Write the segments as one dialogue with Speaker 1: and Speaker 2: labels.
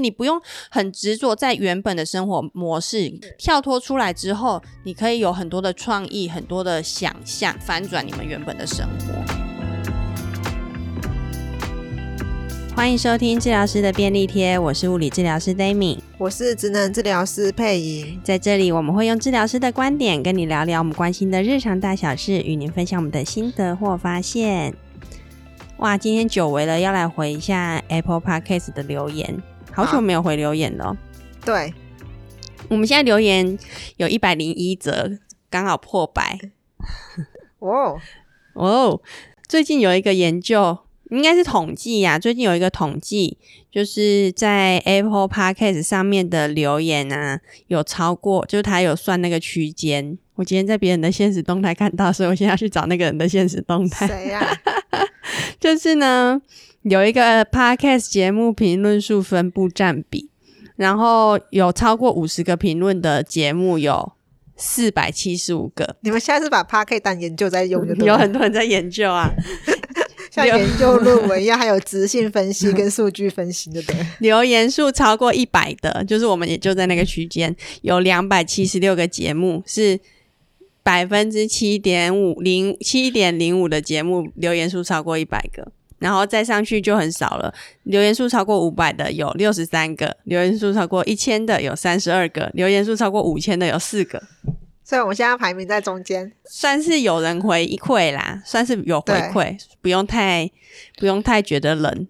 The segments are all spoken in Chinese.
Speaker 1: 你不用很执着在原本的生活模式，跳脱出来之后，你可以有很多的创意，很多的想象，翻转你们原本的生活。欢迎收听治疗师的便利贴，我是物理治疗师 Dami，
Speaker 2: 我是职能治疗师佩莹。
Speaker 1: 在这里，我们会用治疗师的观点跟你聊聊我们关心的日常大小事，与您分享我们的心得或发现。哇，今天久违了，要来回一下 Apple Podcast 的留言。好久没有回留言了。哦，
Speaker 2: 对，
Speaker 1: 我们现在留言有一百零一则，刚好破百。
Speaker 2: 哦
Speaker 1: 哦，最近有一个研究，应该是统计呀。最近有一个统计，就是在 Apple Podcast 上面的留言啊，有超过，就是他有算那个区间。我今天在别人的现实动态看到，所以我现在要去找那个人的现实动态。
Speaker 2: 谁呀？
Speaker 1: 就是呢。有一个 podcast 节目评论数分布占比，然后有超过五十个评论的节目有四百七十五个。
Speaker 2: 你们现在是把 podcast 当研究在用的？
Speaker 1: 有很多人在研究啊，
Speaker 2: 像研究论文一样，还有直性分析跟数据分析的。对，
Speaker 1: 留言数超过一百的，就是我们也就在那个区间，有两百七十六个节目是百分之七点五零七点零五的节目留言数超过一百个。然后再上去就很少了，留言数超过五百的有六十三个，留言数超过一千的有三十二个，留言数超过五千的有四个。
Speaker 2: 所以我们现在排名在中间，
Speaker 1: 算是有人回馈啦，算是有回馈，不用太不用太觉得冷。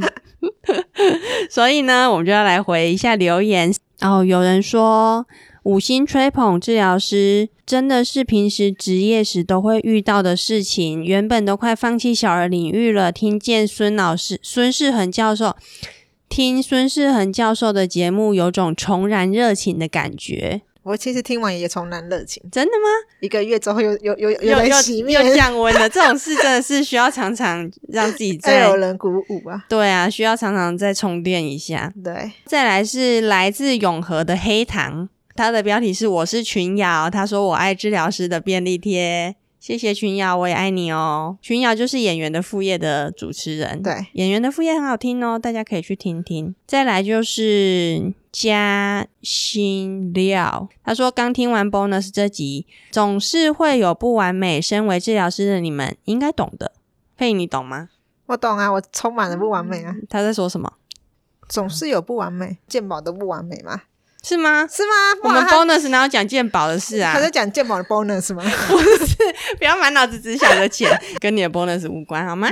Speaker 1: 所以呢，我们就要来回一下留言。哦，有人说。五星吹捧治疗师真的是平时职业时都会遇到的事情。原本都快放弃小儿领域了，听见孙老师孙世恒教授听孙世恒教授的节目，有种重燃热情的感觉。
Speaker 2: 我其实听完也重燃热情，
Speaker 1: 真的吗？
Speaker 2: 一个月之后又又又又来洗面，
Speaker 1: 又降温了。这种事真的是需要常常让自己 再
Speaker 2: 有人鼓舞啊。
Speaker 1: 对啊，需要常常再充电一下。
Speaker 2: 对，
Speaker 1: 再来是来自永和的黑糖。他的标题是“我是群瑶”，他说：“我爱治疗师的便利贴，谢谢群瑶，我也爱你哦。”群瑶就是演员的副业的主持人，
Speaker 2: 对，
Speaker 1: 演员的副业很好听哦，大家可以去听听。再来就是加新料，他说：“刚听完 bonus 这集，总是会有不完美，身为治疗师的你们应该懂的。佩，你懂吗？
Speaker 2: 我懂啊，我充满了不完美啊。
Speaker 1: 他在说什么？
Speaker 2: 总是有不完美，健保都不完美吗？”
Speaker 1: 是吗？
Speaker 2: 是吗？
Speaker 1: 我们 bonus 哪有讲鉴宝的事啊？
Speaker 2: 他在讲鉴宝的 bonus 吗？
Speaker 1: 不是，不要满脑子只想着钱，跟你的 bonus 无关，好吗？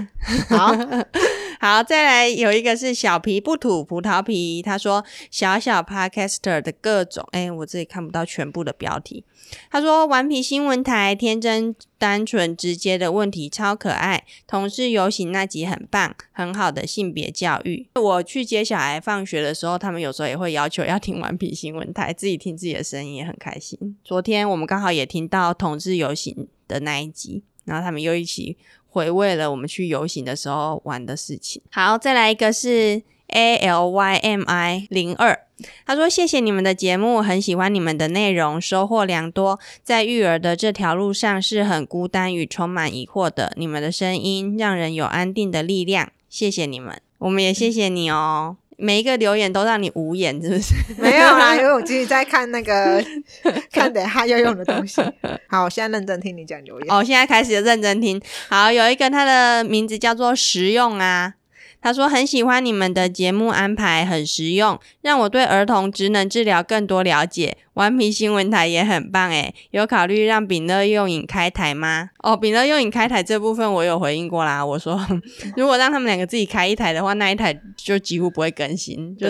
Speaker 2: 好
Speaker 1: 好，再来有一个是小皮不吐葡萄皮，他说小小 podcaster 的各种，哎、我这里看不到全部的标题。他说：“顽皮新闻台天真单纯直接的问题超可爱，同事游行那集很棒，很好的性别教育。我去接小孩放学的时候，他们有时候也会要求要听顽皮新闻台，自己听自己的声音也很开心。昨天我们刚好也听到同志游行的那一集，然后他们又一起回味了我们去游行的时候玩的事情。好，再来一个是 A L Y M I 零二。”他说：“谢谢你们的节目，很喜欢你们的内容，收获良多。在育儿的这条路上是很孤单与充满疑惑的。你们的声音让人有安定的力量，谢谢你们，我们也谢谢你哦。每一个留言都让你无言，是不是？
Speaker 2: 没有啦，因为我自己在看那个 看等下要用的东西。好，我现在认真听你讲留言。
Speaker 1: 哦，现在开始认真听。好，有一个他的名字叫做实用啊。”他说很喜欢你们的节目安排，很实用，让我对儿童职能治疗更多了解。顽皮新闻台也很棒诶，有考虑让丙乐用影开台吗？哦，丙乐用影开台这部分我有回应过啦。我说 如果让他们两个自己开一台的话，那一台就几乎不会更新，就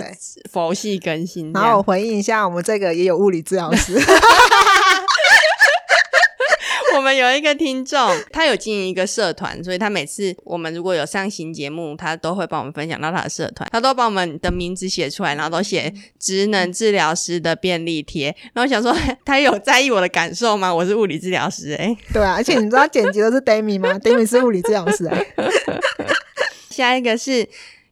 Speaker 1: 佛系更新。
Speaker 2: 然后我回应一下，我们这个也有物理治疗师。
Speaker 1: 我们有一个听众，他有经营一个社团，所以他每次我们如果有上新节目，他都会帮我们分享到他的社团，他都把我们的名字写出来，然后都写职能治疗师的便利贴。然后想说，他有在意我的感受吗？我是物理治疗师，哎，
Speaker 2: 对啊，而且你知道剪辑的是 Dami 吗？Dami 是物理治疗师，哎。
Speaker 1: 下一个是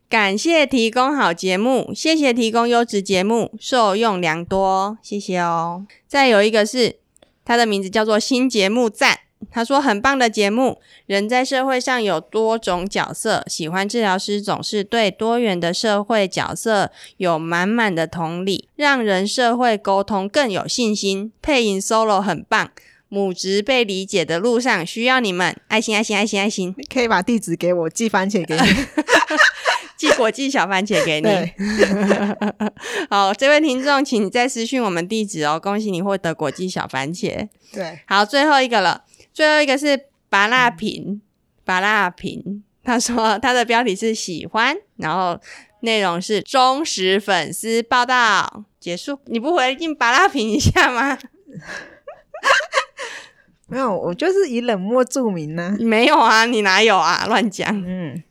Speaker 1: 感谢提供好节目，谢谢提供优质节目，受用良多，谢谢哦。再有一个是。他的名字叫做新节目赞，他说很棒的节目，人在社会上有多种角色，喜欢治疗师总是对多元的社会角色有满满的同理，让人社会沟通更有信心。配音 solo 很棒，母职被理解的路上需要你们，爱心爱心爱心爱心，
Speaker 2: 你可以把地址给我，寄番茄给你。
Speaker 1: 寄国际小番茄给你。好，这位听众，请你再私讯我们地址哦。恭喜你获得国际小番茄。
Speaker 2: 对，
Speaker 1: 好，最后一个了。最后一个是拔蜡瓶，拔蜡瓶。他说他的标题是喜欢，然后内容是忠实粉丝报道。结束，你不回应拔蜡瓶一下吗？
Speaker 2: 没有，我就是以冷漠著名呢、啊。
Speaker 1: 没有啊，你哪有啊？乱讲。
Speaker 2: 嗯，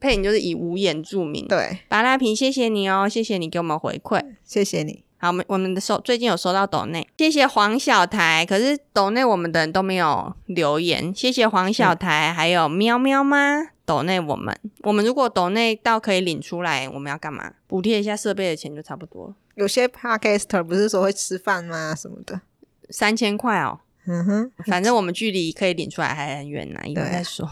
Speaker 1: 配影就是以无言著名。
Speaker 2: 对，
Speaker 1: 巴拉瓶，谢谢你哦，谢谢你给我们回馈，
Speaker 2: 谢谢你。
Speaker 1: 好，我们我们的收最近有收到抖内，谢谢黄小台。可是抖内我们的人都没有留言，谢谢黄小台，嗯、还有喵喵吗？抖内我们，我们如果抖内到可以领出来，我们要干嘛？补贴一下设备的钱就差不多。
Speaker 2: 有些 Podcaster 不是说会吃饭吗？什么的，
Speaker 1: 三千块哦。
Speaker 2: 嗯哼，
Speaker 1: 反正我们距离可以领出来还很远呢，一会再说。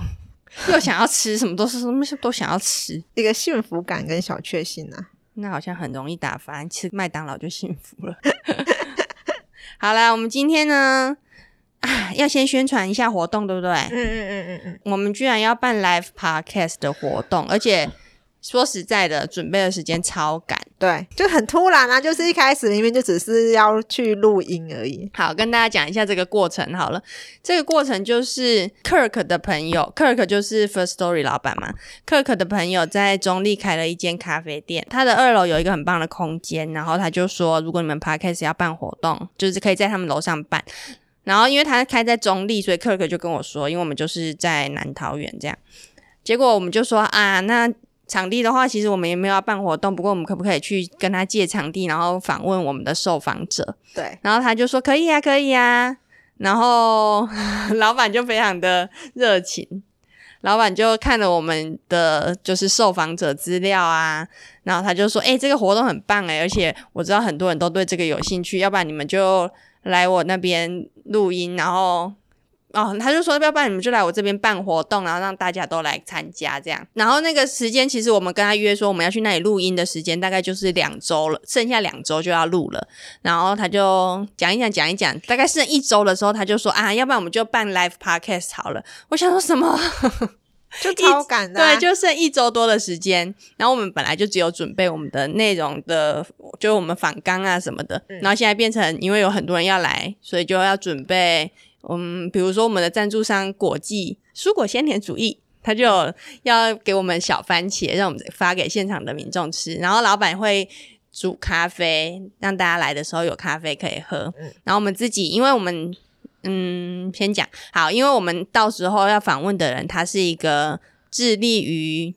Speaker 1: 又想要吃什么，都是什么都想要吃，
Speaker 2: 一个幸福感跟小确幸啊。
Speaker 1: 那好像很容易打发，吃麦当劳就幸福了。好啦，我们今天呢，啊，要先宣传一下活动，对不对？嗯
Speaker 2: 嗯嗯嗯嗯。
Speaker 1: 我们居然要办 live podcast 的活动，而且。说实在的，准备的时间超赶，
Speaker 2: 对，就很突然啊，就是一开始明明就只是要去录音而已。
Speaker 1: 好，跟大家讲一下这个过程好了。这个过程就是 Kirk 的朋友，Kirk 就是 First Story 老板嘛。Kirk 的朋友在中立开了一间咖啡店，他的二楼有一个很棒的空间，然后他就说，如果你们 Podcast 要办活动，就是可以在他们楼上办。然后因为他开在中立，所以 Kirk 就跟我说，因为我们就是在南桃园这样。结果我们就说啊，那。场地的话，其实我们也没有要办活动，不过我们可不可以去跟他借场地，然后访问我们的受访者？
Speaker 2: 对，
Speaker 1: 然后他就说可以啊，可以啊。然后 老板就非常的热情，老板就看了我们的就是受访者资料啊，然后他就说：“诶，这个活动很棒诶，而且我知道很多人都对这个有兴趣，要不然你们就来我那边录音，然后。”哦，他就说要不然你们就来我这边办活动，然后让大家都来参加这样。然后那个时间，其实我们跟他约说我们要去那里录音的时间，大概就是两周了，剩下两周就要录了。然后他就讲一讲，讲一讲，大概剩一周的时候，他就说啊，要不然我们就办 live podcast 好了。我想说什么？
Speaker 2: 就超赶的啊，
Speaker 1: 对，就剩一周多的时间。然后我们本来就只有准备我们的内容的，就我们访纲啊什么的。然后现在变成因为有很多人要来，所以就要准备。嗯，比如说我们的赞助商果季蔬果鲜甜主义，他就要给我们小番茄，让我们发给现场的民众吃。然后老板会煮咖啡，让大家来的时候有咖啡可以喝。然后我们自己，因为我们嗯，先讲好，因为我们到时候要访问的人，他是一个致力于。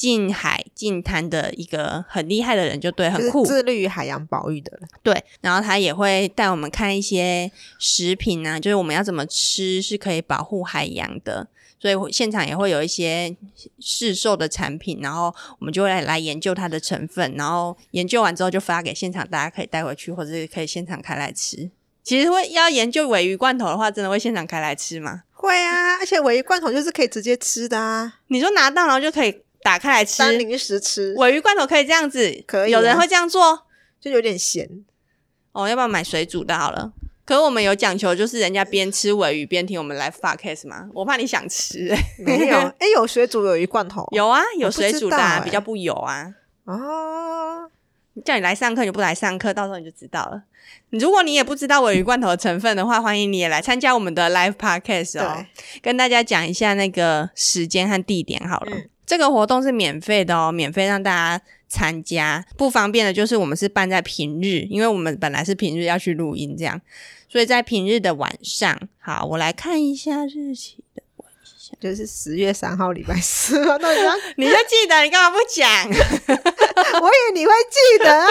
Speaker 1: 近海近滩的一个很厉害的人，就对，很酷，
Speaker 2: 致力于海洋保育的人。
Speaker 1: 对，然后他也会带我们看一些食品啊，就是我们要怎么吃是可以保护海洋的。所以现场也会有一些市售的产品，然后我们就会来研究它的成分，然后研究完之后就发给现场，大家可以带回去，或者是可以现场开来吃。其实会要研究尾鱼罐头的话，真的会现场开来吃吗？
Speaker 2: 会啊，而且尾鱼罐头就是可以直接吃的啊。
Speaker 1: 你说拿到然后就可以。打开来吃，
Speaker 2: 当零食吃。
Speaker 1: 鮪鱼罐头可以这样子，
Speaker 2: 可以、啊。
Speaker 1: 有人会这样做，
Speaker 2: 就有点咸。
Speaker 1: 哦，要不要买水煮的好了？可是我们有讲求，就是人家边吃鮪鱼边听我们来 podcast 吗？我怕你想吃、欸，
Speaker 2: 没有。哎、欸，有水煮鮪鱼罐头？
Speaker 1: 有啊，有水煮的、啊欸，比较不油啊。
Speaker 2: 哦，
Speaker 1: 叫你来上课，你不来上课，到时候你就知道了。如果你也不知道鮪鱼罐头的成分的话，欢迎你也来参加我们的 live podcast 哦。跟大家讲一下那个时间和地点好了。嗯这个活动是免费的哦，免费让大家参加。不方便的就是我们是办在平日，因为我们本来是平日要去录音，这样，所以在平日的晚上。好，我来看一下日期的晚上，
Speaker 2: 就是十月三号礼拜四。那
Speaker 1: 你就记得，你干嘛不讲？
Speaker 2: 我以为你会记得啊。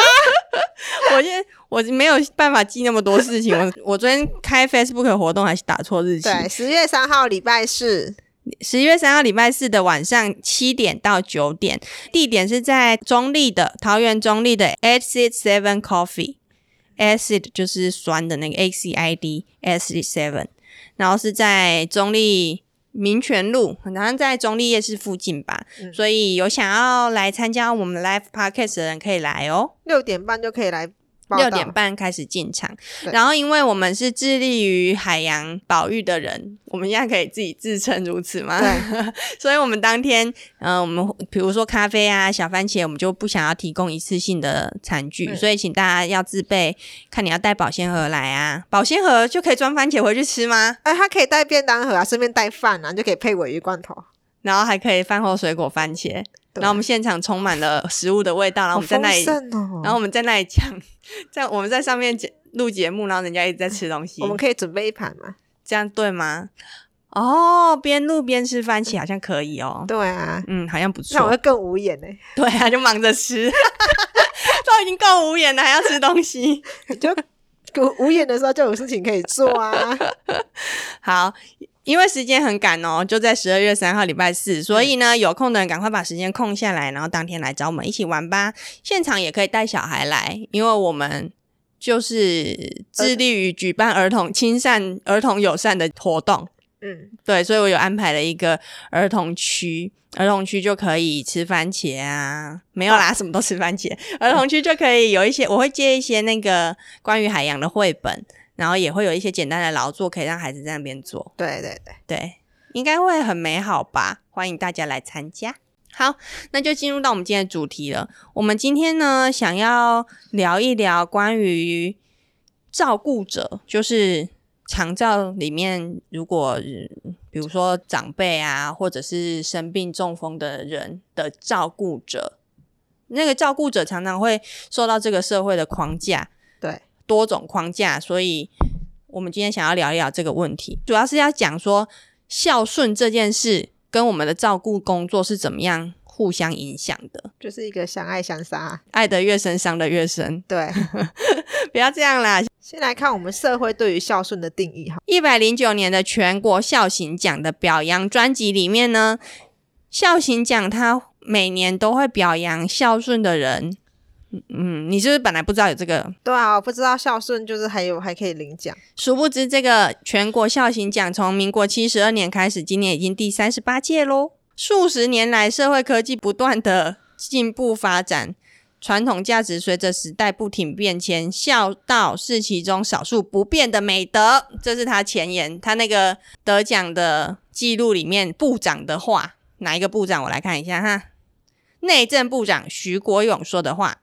Speaker 1: 我今天我没有办法记那么多事情。我我昨天开 Facebook 活动还是打错日期。
Speaker 2: 对，十月三号礼拜四。
Speaker 1: 十一月三号礼拜四的晚上七点到九点，地点是在中立的桃园中立的 Acid Seven Coffee，Acid 就是酸的那个 A C I D Acid Seven，然后是在中立民权路，好像在中立夜市附近吧。嗯、所以有想要来参加我们 Live Podcast 的人可以来哦，
Speaker 2: 六点半就可以来。
Speaker 1: 六点半开始进场，然后因为我们是致力于海洋保育的人，我们现在可以自己自称如此吗？对，所以我们当天，嗯、呃，我们比如说咖啡啊、小番茄，我们就不想要提供一次性的餐具，所以请大家要自备，看你要带保鲜盒来啊，保鲜盒就可以装番茄回去吃吗？
Speaker 2: 哎，他可以带便当盒啊，顺便带饭啊，就可以配鮪鱼罐头，
Speaker 1: 然后还可以饭后水果番茄。然后我们现场充满了食物的味道，然后我们在那里，
Speaker 2: 哦、
Speaker 1: 然后我们在那里讲，在我们在上面录节目，然后人家一直在吃东西。
Speaker 2: 我们可以准备一盘吗？
Speaker 1: 这样对吗？哦，边录边吃番茄好像可以哦。
Speaker 2: 对啊，
Speaker 1: 嗯，好像不错。
Speaker 2: 那我会更无言呢。
Speaker 1: 对啊，就忙着吃，都已经够无言了，还要吃东西，
Speaker 2: 就无言的时候就有事情可以做啊。
Speaker 1: 好。因为时间很赶哦，就在十二月三号礼拜四，所以呢，有空的人赶快把时间空下来，然后当天来找我们一起玩吧。现场也可以带小孩来，因为我们就是致力于举办儿童亲善、儿童友善的活动。嗯，对，所以我有安排了一个儿童区，儿童区就可以吃番茄啊，没有啦，什么都吃番茄。儿童区就可以有一些，我会借一些那个关于海洋的绘本。然后也会有一些简单的劳作可以让孩子在那边做，
Speaker 2: 对对对
Speaker 1: 对，应该会很美好吧？欢迎大家来参加。好，那就进入到我们今天的主题了。我们今天呢，想要聊一聊关于照顾者，就是长照里面，如果比如说长辈啊，或者是生病中风的人的照顾者，那个照顾者常常会受到这个社会的框架，
Speaker 2: 对。
Speaker 1: 多种框架，所以我们今天想要聊一聊这个问题，主要是要讲说孝顺这件事跟我们的照顾工作是怎么样互相影响的，
Speaker 2: 就是一个相爱相杀，
Speaker 1: 爱得越深，伤得越深。
Speaker 2: 对，
Speaker 1: 不要这样啦。
Speaker 2: 先来看我们社会对于孝顺的定义哈。
Speaker 1: 一百零九年的全国孝行奖的表扬专辑里面呢，孝行奖它每年都会表扬孝顺的人。嗯，你是不是本来不知道有这个？
Speaker 2: 对啊，我不知道孝顺就是还有还可以领奖。
Speaker 1: 殊不知，这个全国孝行奖从民国七十二年开始，今年已经第三十八届喽。数十年来，社会科技不断的进步发展，传统价值随着时代不停变迁，孝道是其中少数不变的美德。这是他前言，他那个得奖的记录里面部长的话，哪一个部长？我来看一下哈，内政部长徐国勇说的话。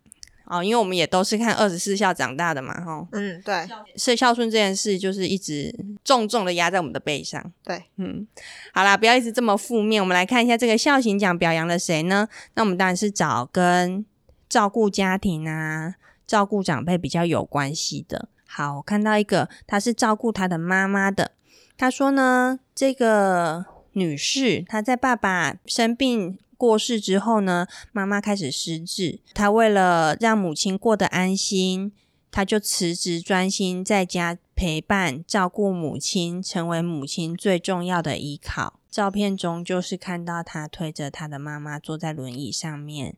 Speaker 1: 哦，因为我们也都是看二十四孝长大的嘛，哈。
Speaker 2: 嗯，对。
Speaker 1: 是孝顺这件事，就是一直重重的压在我们的背上。
Speaker 2: 对，
Speaker 1: 嗯。好啦，不要一直这么负面。我们来看一下这个孝行奖表扬了谁呢？那我们当然是找跟照顾家庭啊、照顾长辈比较有关系的。好，我看到一个，他是照顾他的妈妈的。他说呢，这个女士她在爸爸生病。过世之后呢，妈妈开始失智。她为了让母亲过得安心，她就辞职，专心在家陪伴、照顾母亲，成为母亲最重要的依靠。照片中就是看到她推着她的妈妈坐在轮椅上面，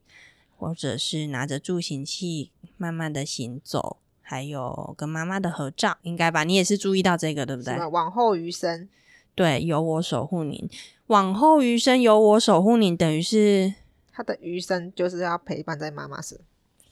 Speaker 1: 或者是拿着助行器慢慢的行走，还有跟妈妈的合照，应该吧？你也是注意到这个，对不对？
Speaker 2: 往后余生，
Speaker 1: 对，有我守护您。往后余生有我守护您，等于是
Speaker 2: 他的余生就是要陪伴在妈妈身，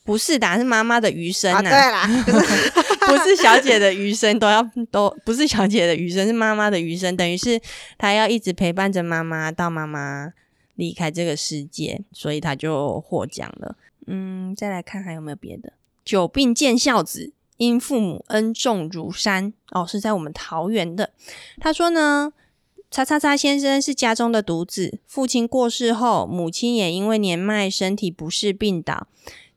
Speaker 1: 不是的，是妈妈的余生
Speaker 2: 啊，对啦
Speaker 1: 不是小姐的余生都要都不是小姐的余生，是妈妈的余生，等于是她要一直陪伴着妈妈到妈妈离开这个世界，所以她就获奖了。嗯，再来看还有没有别的？久病见孝子，因父母恩重如山。哦，是在我们桃园的。他说呢。叉叉叉先生是家中的独子，父亲过世后，母亲也因为年迈，身体不适病倒。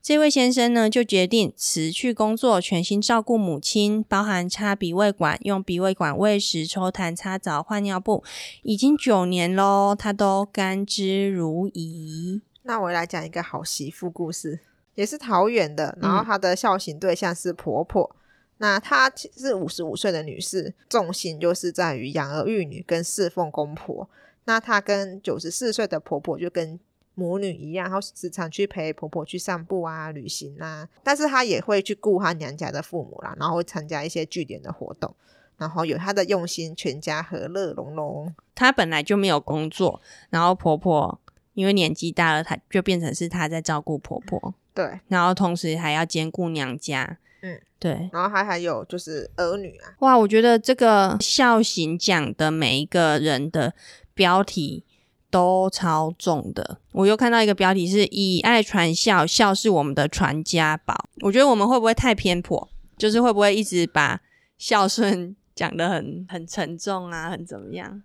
Speaker 1: 这位先生呢，就决定辞去工作，全心照顾母亲，包含插鼻胃管、用鼻胃管喂食、抽痰、擦澡、换尿布，已经九年喽，他都甘之如饴。
Speaker 2: 那我来讲一个好媳妇故事，也是桃园的，然后她的孝行对象是婆婆。嗯那她是五十五岁的女士，重心就是在于养儿育女跟侍奉公婆。那她跟九十四岁的婆婆就跟母女一样，然后时常去陪婆婆去散步啊、旅行啊。但是她也会去顾她娘家的父母啦，然后会参加一些据点的活动。然后有她的用心，全家和乐融融。
Speaker 1: 她本来就没有工作，然后婆婆因为年纪大了，她就变成是她在照顾婆婆。
Speaker 2: 对，
Speaker 1: 然后同时还要兼顾娘家。
Speaker 2: 嗯，
Speaker 1: 对，
Speaker 2: 然后还还有就是儿女啊。
Speaker 1: 哇，我觉得这个孝行讲的每一个人的标题都超重的。我又看到一个标题是“以爱传孝，孝是我们的传家宝”。我觉得我们会不会太偏颇？就是会不会一直把孝顺讲的很很沉重啊，很怎么样？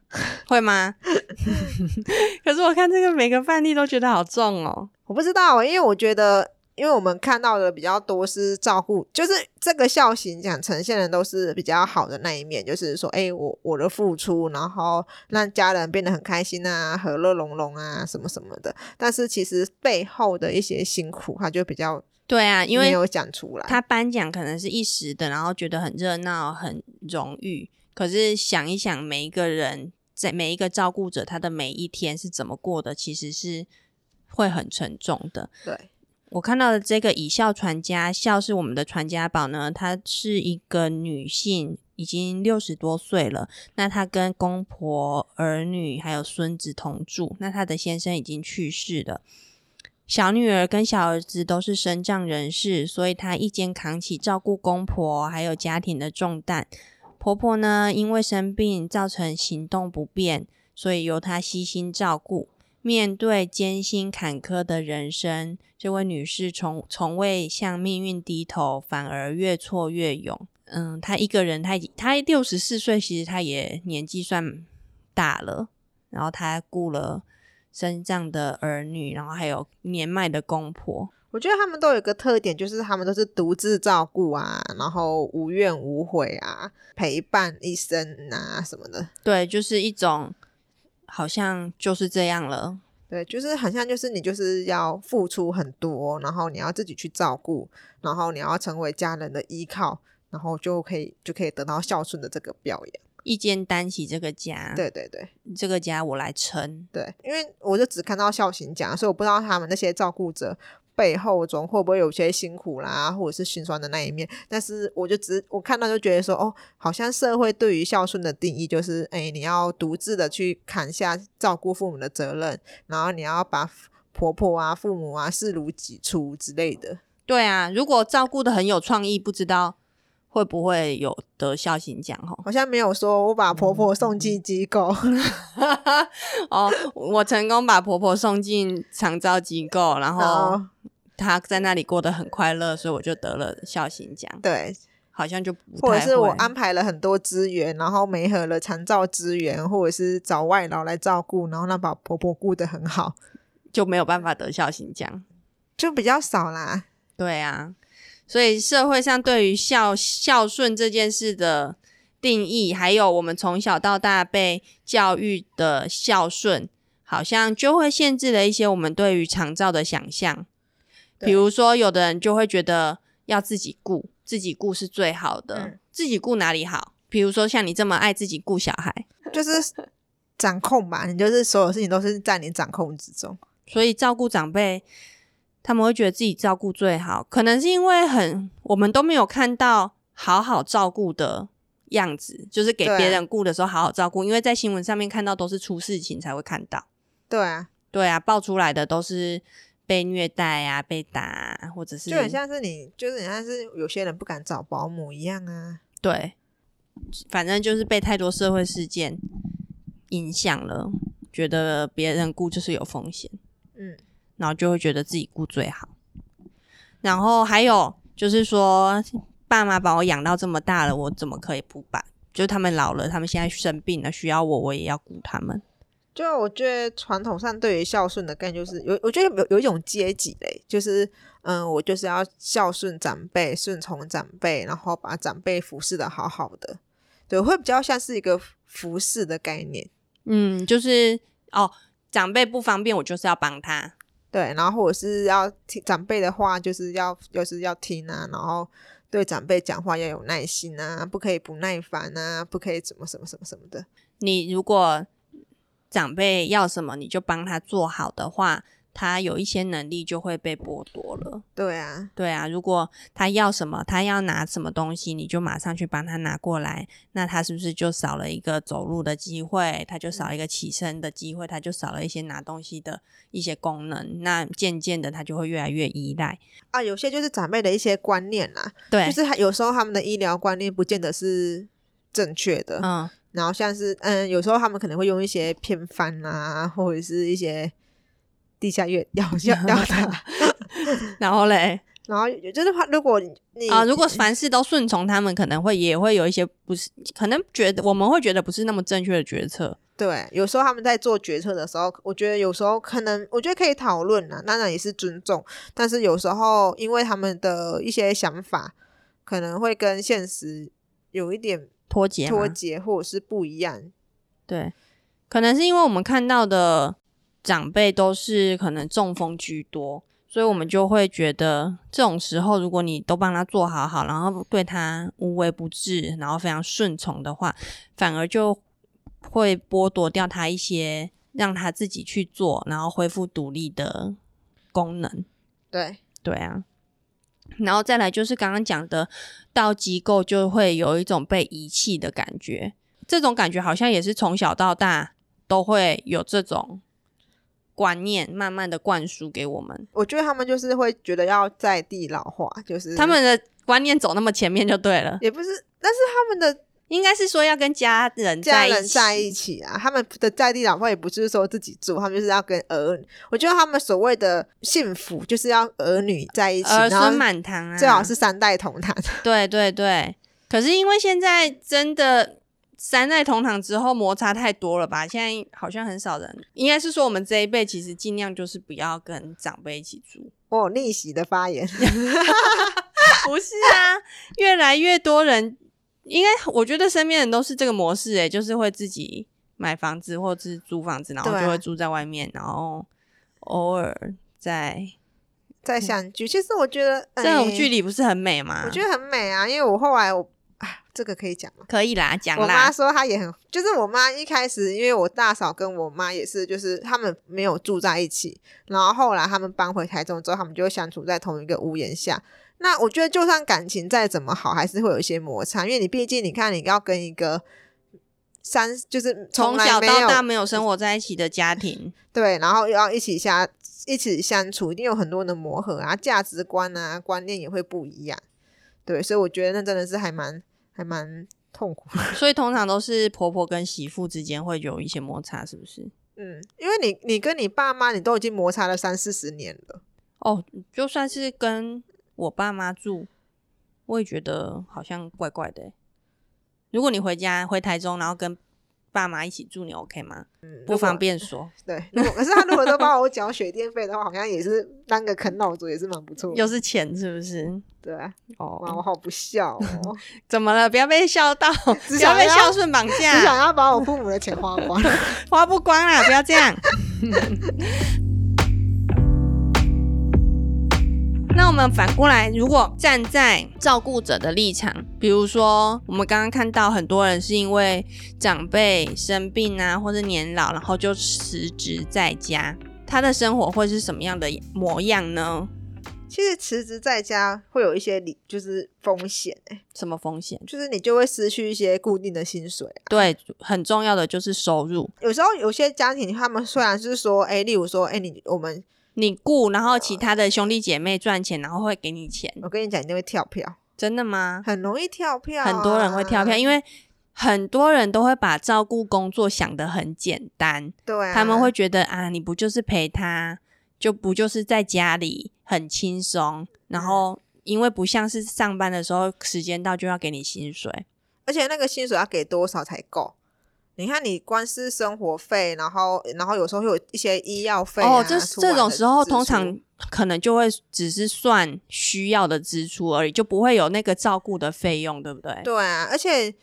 Speaker 1: 会吗？可是我看这个每个范例都觉得好重哦。
Speaker 2: 我不知道，因为我觉得。因为我们看到的比较多是照顾，就是这个孝行讲呈现的都是比较好的那一面，就是说，哎，我我的付出，然后让家人变得很开心啊，和乐融融啊，什么什么的。但是其实背后的一些辛苦，他就比较
Speaker 1: 对啊，因为
Speaker 2: 没有讲出来。
Speaker 1: 他颁奖可能是一时的，然后觉得很热闹、很荣誉。可是想一想，每一个人在每一个照顾者他的每一天是怎么过的，其实是会很沉重的。
Speaker 2: 对。
Speaker 1: 我看到的这个以孝传家，孝是我们的传家宝呢。她是一个女性，已经六十多岁了。那她跟公婆、儿女还有孙子同住。那她的先生已经去世了，小女儿跟小儿子都是身障人士，所以她一肩扛起照顾公婆还有家庭的重担。婆婆呢，因为生病造成行动不便，所以由她悉心照顾。面对艰辛坎坷的人生，这位女士从从未向命运低头，反而越挫越勇。嗯，她一个人，她已她六十四岁，其实她也年纪算大了。然后她雇了身障的儿女，然后还有年迈的公婆。
Speaker 2: 我觉得他们都有一个特点，就是他们都是独自照顾啊，然后无怨无悔啊，陪伴一生啊什么的。
Speaker 1: 对，就是一种。好像就是这样了，
Speaker 2: 对，就是很像，就是你就是要付出很多，然后你要自己去照顾，然后你要成为家人的依靠，然后就可以就可以得到孝顺的这个表扬，
Speaker 1: 一肩担起这个家，
Speaker 2: 对对对，
Speaker 1: 这个家我来撑，
Speaker 2: 对，因为我就只看到孝行奖，所以我不知道他们那些照顾者。背后中会不会有些辛苦啦，或者是心酸的那一面？但是我就只我看到就觉得说，哦，好像社会对于孝顺的定义就是，哎，你要独自的去扛下照顾父母的责任，然后你要把婆婆啊、父母啊视如己出之类的。
Speaker 1: 对啊，如果照顾的很有创意，不知道会不会有得孝心奖？哦，
Speaker 2: 好像没有说我把婆婆送进机构。
Speaker 1: 哦，我成功把婆婆送进长照机构，然后。她在那里过得很快乐，所以我就得了孝心奖。
Speaker 2: 对，
Speaker 1: 好像就不
Speaker 2: 或者是我安排了很多资源，然后媒合了长照资源，或者是找外劳来照顾，然后让把婆婆顾得很好，
Speaker 1: 就没有办法得孝心奖，
Speaker 2: 就比较少啦。
Speaker 1: 对啊，所以社会上对于孝孝顺这件事的定义，还有我们从小到大被教育的孝顺，好像就会限制了一些我们对于长照的想象。比如说，有的人就会觉得要自己顾，自己顾是最好的。嗯、自己顾哪里好？比如说像你这么爱自己顾小孩，
Speaker 2: 就是掌控嘛，你就是所有事情都是在你掌控之中。
Speaker 1: 所以照顾长辈，他们会觉得自己照顾最好，可能是因为很我们都没有看到好好照顾的样子，就是给别人顾的时候好好照顾，因为在新闻上面看到都是出事情才会看到。
Speaker 2: 对啊，
Speaker 1: 对啊，爆出来的都是。被虐待啊，被打啊，或者是
Speaker 2: 就很像是你，就是很像是有些人不敢找保姆一样啊。
Speaker 1: 对，反正就是被太多社会事件影响了，觉得别人顾就是有风险，嗯，然后就会觉得自己顾最好。然后还有就是说，爸妈把我养到这么大了，我怎么可以不把？就他们老了，他们现在生病了，需要我，我也要顾他们。
Speaker 2: 就我觉得传统上对于孝顺的概念就是有，我觉得有有一种阶级嘞，就是嗯，我就是要孝顺长辈，顺从长辈，然后把长辈服侍的好好的，对，会比较像是一个服侍的概念。
Speaker 1: 嗯，就是哦，长辈不方便，我就是要帮他，
Speaker 2: 对，然后或是要听长辈的话，就是要就是要听啊，然后对长辈讲话要有耐心啊，不可以不耐烦啊，不可以怎么什么什么什么的。
Speaker 1: 你如果长辈要什么，你就帮他做好的话，他有一些能力就会被剥夺了。
Speaker 2: 对啊，
Speaker 1: 对啊，如果他要什么，他要拿什么东西，你就马上去帮他拿过来，那他是不是就少了一个走路的机会？他就少一个起身的机会，他就少了一些拿东西的一些功能。那渐渐的，他就会越来越依赖
Speaker 2: 啊。有些就是长辈的一些观念啦，
Speaker 1: 对，
Speaker 2: 就是他有时候他们的医疗观念不见得是正确的。嗯，然后像是嗯，有时候他们可能会用一些偏方啊，或者是一些。地下药药药药的，
Speaker 1: 然后嘞，
Speaker 2: 然后就是话，如果你
Speaker 1: 啊，如果凡事都顺从他们，可能会也会有一些不是，可能觉得我们会觉得不是那么正确的决策。
Speaker 2: 对，有时候他们在做决策的时候，我觉得有时候可能，我觉得可以讨论啊，当然也是尊重，但是有时候因为他们的一些想法可能会跟现实有一点
Speaker 1: 脱节，
Speaker 2: 脱节或者是不一样。
Speaker 1: 对，可能是因为我们看到的。长辈都是可能中风居多，所以我们就会觉得这种时候，如果你都帮他做好好，然后对他无微不至，然后非常顺从的话，反而就会剥夺掉他一些让他自己去做，然后恢复独立的功能。
Speaker 2: 对，
Speaker 1: 对啊。然后再来就是刚刚讲的，到机构就会有一种被遗弃的感觉，这种感觉好像也是从小到大都会有这种。观念慢慢的灌输给我们，
Speaker 2: 我觉得他们就是会觉得要在地老化，就是
Speaker 1: 他们的观念走那么前面就对了，
Speaker 2: 也不是，但是他们的
Speaker 1: 应该是说要跟家人在一起，
Speaker 2: 家人在一起啊，他们的在地老化也不是说自己住，他们就是要跟儿女，我觉得他们所谓的幸福就是要儿女在一起，
Speaker 1: 儿孙满堂啊，
Speaker 2: 最好是三代同堂。
Speaker 1: 对对对，可是因为现在真的。三代同堂之后摩擦太多了吧？现在好像很少人，应该是说我们这一辈其实尽量就是不要跟长辈一起住。
Speaker 2: 哦，逆袭的发言，
Speaker 1: 不是啊，越来越多人，应该我觉得身边人都是这个模式，诶，就是会自己买房子或者是租房子，然后就会住在外面，啊、然后偶尔再
Speaker 2: 再相聚。其实我觉得、欸、
Speaker 1: 这种距离不是很美吗？
Speaker 2: 我觉得很美啊，因为我后来我。这个可以讲吗？
Speaker 1: 可以啦，讲啦。
Speaker 2: 我妈说她也很，就是我妈一开始，因为我大嫂跟我妈也是，就是他们没有住在一起，然后后来他们搬回台中之后，他们就会相处在同一个屋檐下。那我觉得，就算感情再怎么好，还是会有一些摩擦，因为你毕竟你看，你要跟一个三，就是从小到大没有生活在一起的家庭，对，然后又要一起相一起相处，一定有很多的磨合啊，价值观啊，观念也会不一样，对，所以我觉得那真的是还蛮。还蛮痛苦，
Speaker 1: 所以通常都是婆婆跟媳妇之间会有一些摩擦，是不是？
Speaker 2: 嗯，因为你你跟你爸妈，你都已经摩擦了三四十年了。
Speaker 1: 哦，就算是跟我爸妈住，我也觉得好像怪怪的。如果你回家回台中，然后跟爸妈一起住，你 OK 吗？嗯，不方便说。
Speaker 2: 对，如果可是他如果都帮我缴水电费的话，好像也是当个啃老族，也是蛮不错。
Speaker 1: 又是钱，是不是？
Speaker 2: 对啊，哦，哇，我好不孝哦！
Speaker 1: 怎么了？不要被笑到，不要被孝顺绑架，
Speaker 2: 只想要把我父母的钱花光，
Speaker 1: 花不光啦！不要这样。那我们反过来，如果站在照顾者的立场，比如说我们刚刚看到很多人是因为长辈生病啊，或者年老，然后就辞职在家，他的生活会是什么样的模样呢？
Speaker 2: 其实辞职在家会有一些理，就是风险哎、欸。
Speaker 1: 什么风险？
Speaker 2: 就是你就会失去一些固定的薪水、啊。
Speaker 1: 对，很重要的就是收入。
Speaker 2: 有时候有些家庭，他们虽然是说，哎、欸，例如说，哎、欸，你我们
Speaker 1: 你雇，然后其他的兄弟姐妹赚钱，然后会给你钱。
Speaker 2: 我跟你讲，你就会跳票。
Speaker 1: 真的吗？
Speaker 2: 很容易跳票、啊，
Speaker 1: 很多人会跳票，因为很多人都会把照顾工作想得很简单。
Speaker 2: 对、啊，
Speaker 1: 他们会觉得啊，你不就是陪他？就不就是在家里很轻松，然后因为不像是上班的时候，时间到就要给你薪水，
Speaker 2: 而且那个薪水要给多少才够？你看，你光是生活费，然后然后有时候会有一些医药费、啊、
Speaker 1: 哦，这这种时候通常可能就会只是算需要的支出而已，就不会有那个照顾的费用，对不对？
Speaker 2: 对啊，而且。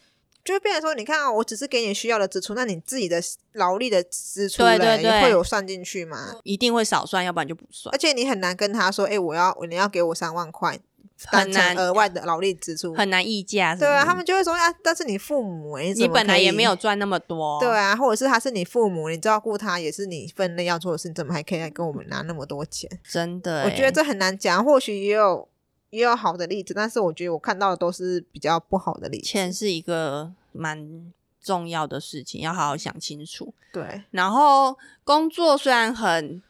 Speaker 2: 就变成说，你看啊，我只是给你需要的支出，那你自己的劳力的支出嘞，对对对，也会有算进去吗？
Speaker 1: 一定会少算，要不然就不算。
Speaker 2: 而且你很难跟他说，哎、欸，我要你要给我三万块，
Speaker 1: 很难
Speaker 2: 额外的劳力支出，
Speaker 1: 很难议价。
Speaker 2: 对啊，他们就会说啊，但是你父母，你，
Speaker 1: 你本来也没有赚那么多，
Speaker 2: 对啊，或者是他是你父母，你照顾他也是你分内要做的事，你怎么还可以来跟我们拿那么多钱？
Speaker 1: 真的，
Speaker 2: 我觉得这很难讲。或许也有也有好的例子，但是我觉得我看到的都是比较不好的例子。
Speaker 1: 钱是一个蛮重要的事情，要好好想清楚。
Speaker 2: 对，
Speaker 1: 然后工作虽然很。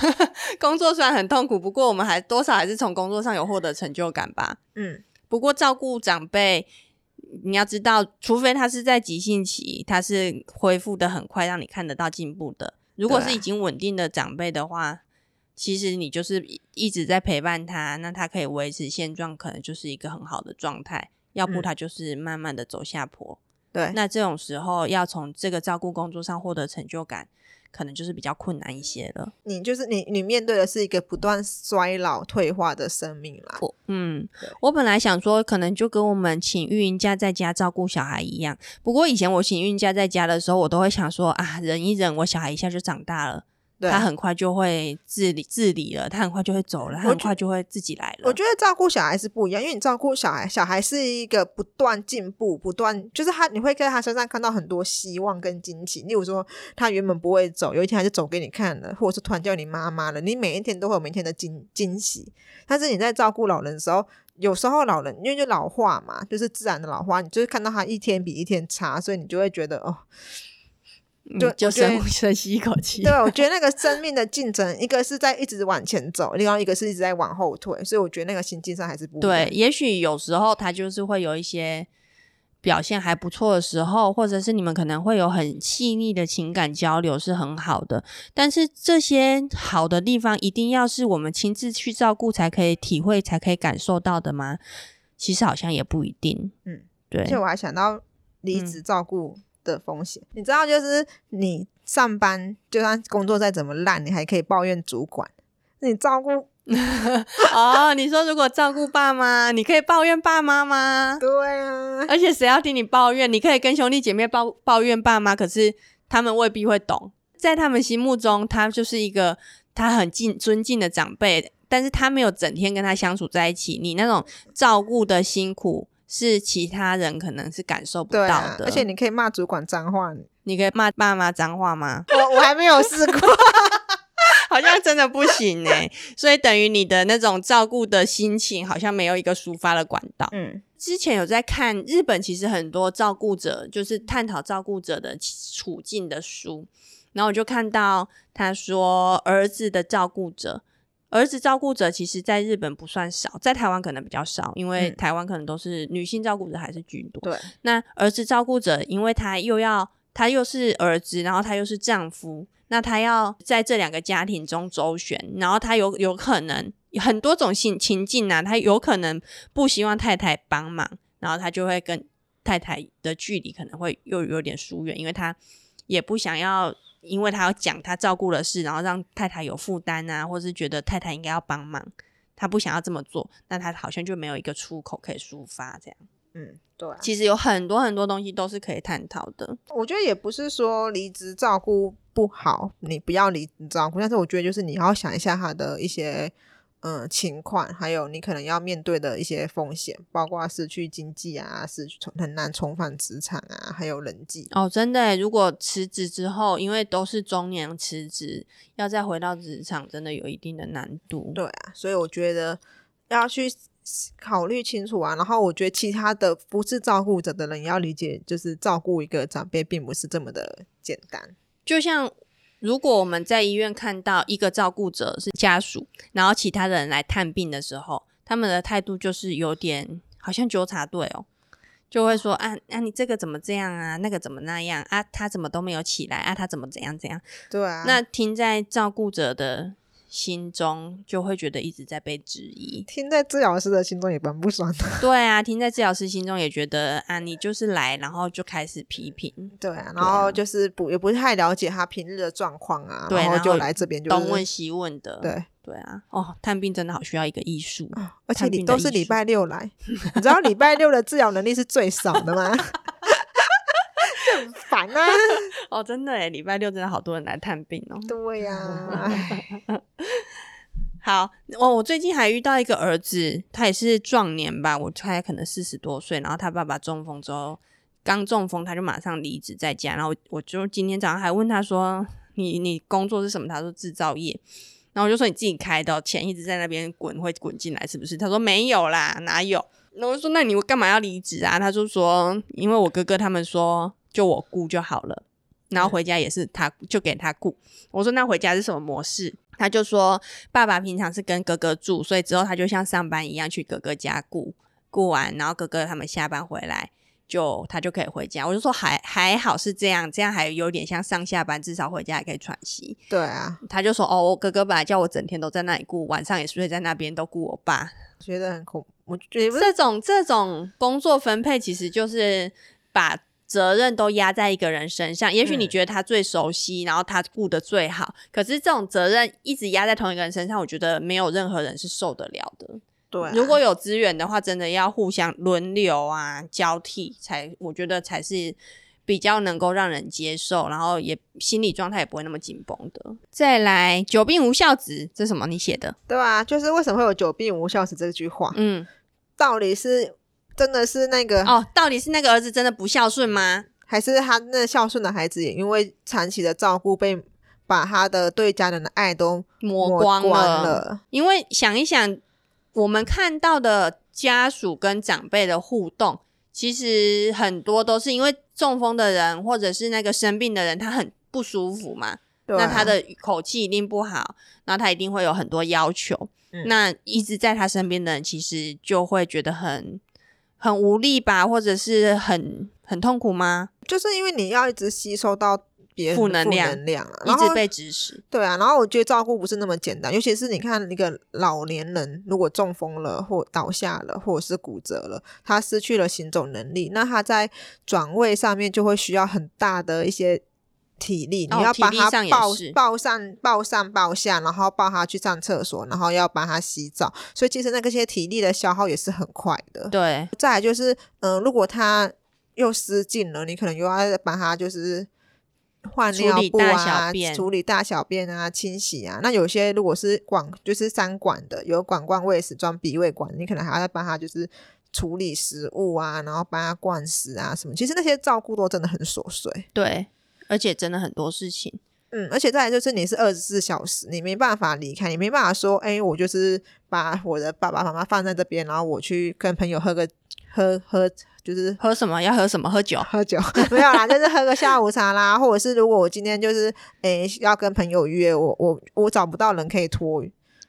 Speaker 1: 工作虽然很痛苦，不过我们还多少还是从工作上有获得成就感吧。
Speaker 2: 嗯，
Speaker 1: 不过照顾长辈，你要知道，除非他是在急性期，他是恢复的很快，让你看得到进步的。如果是已经稳定的长辈的话，其实你就是一直在陪伴他，那他可以维持现状，可能就是一个很好的状态。要不他就是慢慢的走下坡。
Speaker 2: 对，
Speaker 1: 那这种时候要从这个照顾工作上获得成就感。可能就是比较困难一些了。
Speaker 2: 你就是你，你面对的是一个不断衰老退化的生命啦。
Speaker 1: 我嗯，我本来想说，可能就跟我们请育婴假在家照顾小孩一样。不过以前我请育婴假在家的时候，我都会想说啊，忍一忍，我小孩一下就长大了。他很快就会自理自理了，他很快就会走了，他很快就会自己来了。
Speaker 2: 我觉得照顾小孩是不一样，因为你照顾小孩，小孩是一个不断进步、不断就是他，你会在他身上看到很多希望跟惊喜。例如说，他原本不会走，有一天他就走给你看了，或者是突然叫你妈妈了。你每一天都会有每天的惊惊喜。但是你在照顾老人的时候，有时候老人因为就老化嘛，就是自然的老化，你就是看到他一天比一天差，所以你就会觉得哦。
Speaker 1: 就就深深吸一口气。
Speaker 2: 对，我觉得那个生命的进程，一个是在一直往前走，另外一个是一直在往后退，所以我觉得那个心境上还是不。
Speaker 1: 对，也许有时候他就是会有一些表现还不错的时候，或者是你们可能会有很细腻的情感交流，是很好的。但是这些好的地方，一定要是我们亲自去照顾才可以体会，才可以感受到的吗？其实好像也不一定。
Speaker 2: 嗯，
Speaker 1: 对。
Speaker 2: 而且我还想到离职照顾。嗯的风险，你知道，就是你上班，就算工作再怎么烂，你还可以抱怨主管。你照顾
Speaker 1: 哦，你说如果照顾爸妈，你可以抱怨爸妈吗？
Speaker 2: 对啊，
Speaker 1: 而且谁要听你抱怨？你可以跟兄弟姐妹抱抱怨爸妈，可是他们未必会懂。在他们心目中，他就是一个他很敬尊敬的长辈，但是他没有整天跟他相处在一起。你那种照顾的辛苦。是其他人可能是感受不到的，啊、
Speaker 2: 而且你可以骂主管脏话，
Speaker 1: 你可以骂爸妈脏话吗？
Speaker 2: 我我还没有试过，
Speaker 1: 好像真的不行哎，所以等于你的那种照顾的心情好像没有一个抒发的管道。
Speaker 2: 嗯，
Speaker 1: 之前有在看日本，其实很多照顾者就是探讨照顾者的处境的书，然后我就看到他说儿子的照顾者。儿子照顾者其实在日本不算少，在台湾可能比较少，因为台湾可能都是女性照顾者还是居多。
Speaker 2: 对，
Speaker 1: 那儿子照顾者，因为他又要他又是儿子，然后他又是丈夫，那他要在这两个家庭中周旋，然后他有有可能很多种情情境啊，他有可能不希望太太帮忙，然后他就会跟太太的距离可能会又有点疏远，因为他也不想要。因为他要讲他照顾的事，然后让太太有负担啊，或是觉得太太应该要帮忙，他不想要这么做，那他好像就没有一个出口可以抒发这样。
Speaker 2: 嗯，对啊。
Speaker 1: 其实有很多很多东西都是可以探讨的。
Speaker 2: 我觉得也不是说离职照顾不好，你不要离职照顾，但是我觉得就是你要想一下他的一些。嗯，情况还有你可能要面对的一些风险，包括失去经济啊，失去很难重返职场啊，还有人际。
Speaker 1: 哦，真的，如果辞职之后，因为都是中年辞职，要再回到职场，真的有一定的难度。
Speaker 2: 对啊，所以我觉得要去考虑清楚啊。然后我觉得其他的不是照顾者的人也要理解，就是照顾一个长辈并不是这么的简单。
Speaker 1: 就像。如果我们在医院看到一个照顾者是家属，然后其他人来探病的时候，他们的态度就是有点好像纠察队哦，就会说啊啊，你这个怎么这样啊，那个怎么那样啊，他怎么都没有起来啊，他怎么怎样怎样？
Speaker 2: 对啊，
Speaker 1: 那听在照顾者的。心中就会觉得一直在被质疑，
Speaker 2: 听在治疗师的心中也蛮不爽的。
Speaker 1: 对啊，听在治疗师心中也觉得啊，你就是来，然后就开始批评。
Speaker 2: 对啊，然后就是不也不太了解他平日的状况啊，然后就来这边就
Speaker 1: 东问西问的。
Speaker 2: 对
Speaker 1: 对啊，哦，探病真的好需要一个艺术，
Speaker 2: 而且你都是礼拜六来，你知道礼拜六的治疗能力是最少的吗？很烦啊！
Speaker 1: 哦，真的诶，礼拜六真的好多人来探病哦。
Speaker 2: 对呀、啊，
Speaker 1: 好，我我最近还遇到一个儿子，他也是壮年吧，我猜可能四十多岁，然后他爸爸中风之后，刚中风他就马上离职在家，然后我就今天早上还问他说：“你你工作是什么？”他说制造业，然后我就说：“你自己开的，钱一直在那边滚，会滚进来是不是？”他说：“没有啦，哪有？”然后我就说：“那你干嘛要离职啊？”他就说：“因为我哥哥他们说就我顾就好了，然后回家也是他就给他顾。”我说：“那回家是什么模式？”他就说，爸爸平常是跟哥哥住，所以之后他就像上班一样去哥哥家顾，顾完，然后哥哥他们下班回来，就他就可以回家。我就说还还好是这样，这样还有点像上下班，至少回家也可以喘息。
Speaker 2: 对啊，
Speaker 1: 他就说哦，我哥哥本来叫我整天都在那里顾，晚上也睡在那边都顾我爸，
Speaker 2: 觉得很恐。我觉得
Speaker 1: 这种这种工作分配其实就是把。责任都压在一个人身上，也许你觉得他最熟悉，嗯、然后他顾得最好，可是这种责任一直压在同一个人身上，我觉得没有任何人是受得了的。
Speaker 2: 对、啊，
Speaker 1: 如果有资源的话，真的要互相轮流啊，交替，才我觉得才是比较能够让人接受，然后也心理状态也不会那么紧绷的。再来，久病无孝子，这是什么？你写的？
Speaker 2: 对啊，就是为什么会有久病无孝子这句话？
Speaker 1: 嗯，
Speaker 2: 道理是。真的是那个
Speaker 1: 哦？到底是那个儿子真的不孝顺吗？
Speaker 2: 还是他那孝顺的孩子也因为长期的照顾，被把他的对家人的爱都
Speaker 1: 磨光了？光了。因为想一想，我们看到的家属跟长辈的互动，其实很多都是因为中风的人或者是那个生病的人，他很不舒服嘛。对啊。那他的口气一定不好，那他一定会有很多要求。嗯。那一直在他身边的人，其实就会觉得很。很无力吧，或者是很很痛苦吗？
Speaker 2: 就是因为你要一直吸收到别人负能量，能量啊，
Speaker 1: 一直被指使。
Speaker 2: 对啊，然后我觉得照顾不是那么简单，尤其是你看一个老年人，如果中风了或倒下了，或者是骨折了，他失去了行走能力，那他在转位上面就会需要很大的一些。体力，你要把他抱抱上抱上抱下，然后抱他去上厕所，然后要帮他洗澡，所以其实那个些体力的消耗也是很快的。
Speaker 1: 对，
Speaker 2: 再来就是，嗯、呃，如果他又失禁了，你可能又要把他就是换尿布啊，处理大小便啊，清洗啊。那有些如果是管就是三管的，有管灌喂食装鼻胃管，你可能还要帮他就是处理食物啊，然后帮他灌食啊什么。其实那些照顾都真的很琐碎。
Speaker 1: 对。而且真的很多事情，
Speaker 2: 嗯，而且再来就是你是二十四小时，你没办法离开，你没办法说，哎、欸，我就是把我的爸爸妈妈放在这边，然后我去跟朋友喝个喝喝，就是
Speaker 1: 喝什么？要喝什么？喝酒？喝酒？
Speaker 2: 没有啦，就是喝个下午茶啦，或者是如果我今天就是哎、欸、要跟朋友约，我我我找不到人可以托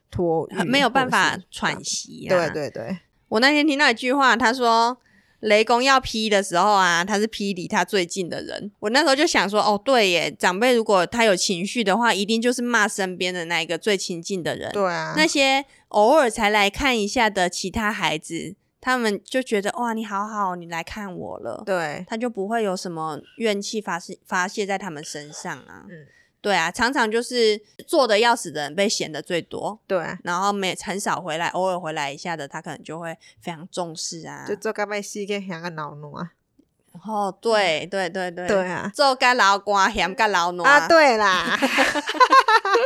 Speaker 2: 托，
Speaker 1: 没有办法喘息。
Speaker 2: 对对对，
Speaker 1: 我那天听到一句话，他说。雷公要劈的时候啊，他是劈离他最近的人。我那时候就想说，哦，对耶，长辈如果他有情绪的话，一定就是骂身边的那一个最亲近的人。
Speaker 2: 对啊，
Speaker 1: 那些偶尔才来看一下的其他孩子，他们就觉得哇，你好好，你来看我了。
Speaker 2: 对，
Speaker 1: 他就不会有什么怨气发泄发泄在他们身上啊。
Speaker 2: 嗯。
Speaker 1: 对啊，常常就是做的要死的人被嫌的最多。
Speaker 2: 对啊，
Speaker 1: 然后每很少回来，偶尔回来一下的，他可能就会非常重视啊。
Speaker 2: 就做个被死个嫌个老奴啊。
Speaker 1: 哦，对对对对。
Speaker 2: 对啊，
Speaker 1: 做个老瓜嫌个老奴
Speaker 2: 啊。对啦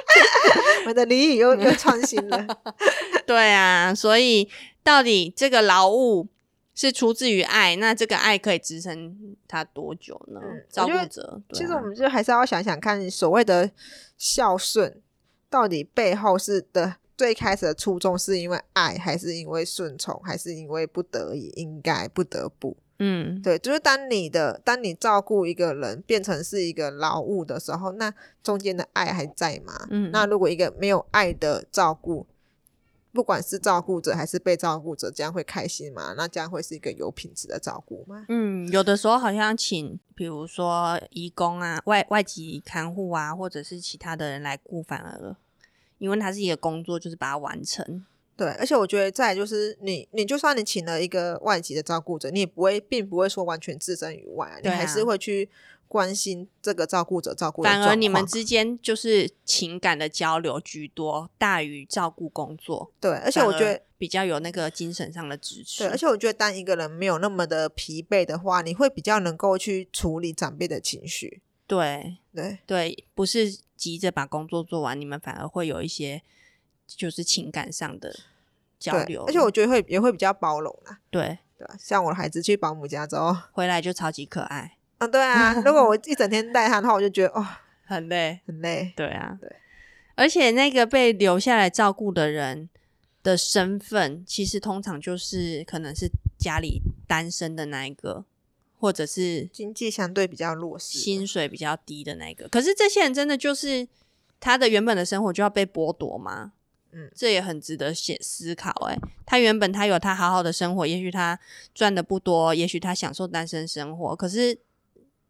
Speaker 2: 我的俚语又又创新了。
Speaker 1: 对啊，所以到底这个劳务。是出自于爱，那这个爱可以支撑他多久呢？嗯、照顾者，
Speaker 2: 其实我们就还是要想想看，所谓的孝顺，到底背后是的最开始的初衷是因为爱，还是因为顺从，还是因为不得已、应该、不得不？
Speaker 1: 嗯，
Speaker 2: 对，就是当你的当你照顾一个人变成是一个劳务的时候，那中间的爱还在吗？
Speaker 1: 嗯，
Speaker 2: 那如果一个没有爱的照顾。不管是照顾者还是被照顾者，这样会开心吗？那这样会是一个有品质的照顾吗？
Speaker 1: 嗯，有的时候好像请，比如说义工啊、外外籍看护啊，或者是其他的人来顾，反而因为他是一个工作，就是把它完成。
Speaker 2: 对，而且我觉得再就是你，你就算你请了一个外籍的照顾者，你也不会，并不会说完全置身于外，啊，你还是会去。关心这个照顾者照顾，
Speaker 1: 反而你们之间就是情感的交流居多，大于照顾工作。
Speaker 2: 对，而且我觉得
Speaker 1: 比较有那个精神上的支持。
Speaker 2: 对，而且我觉得当一个人没有那么的疲惫的话，你会比较能够去处理长辈的情绪。
Speaker 1: 对，
Speaker 2: 对，
Speaker 1: 对，不是急着把工作做完，你们反而会有一些就是情感上的交流。
Speaker 2: 而且我觉得会也会比较包容啦。
Speaker 1: 对
Speaker 2: 对，像我的孩子去保姆家之后
Speaker 1: 回来就超级可爱。
Speaker 2: 啊，对啊，如果我一整天带他的话，我就觉得哦，
Speaker 1: 很累，
Speaker 2: 很累。
Speaker 1: 对啊，
Speaker 2: 对。
Speaker 1: 而且那个被留下来照顾的人的身份，其实通常就是可能是家里单身的那一个，或者是
Speaker 2: 经济相对比较弱势、
Speaker 1: 薪水比较低的那个。可是这些人真的就是他的原本的生活就要被剥夺吗？嗯，这也很值得写思考。诶，他原本他有他好好的生活，也许他赚的不多，也许他享受单身生活，可是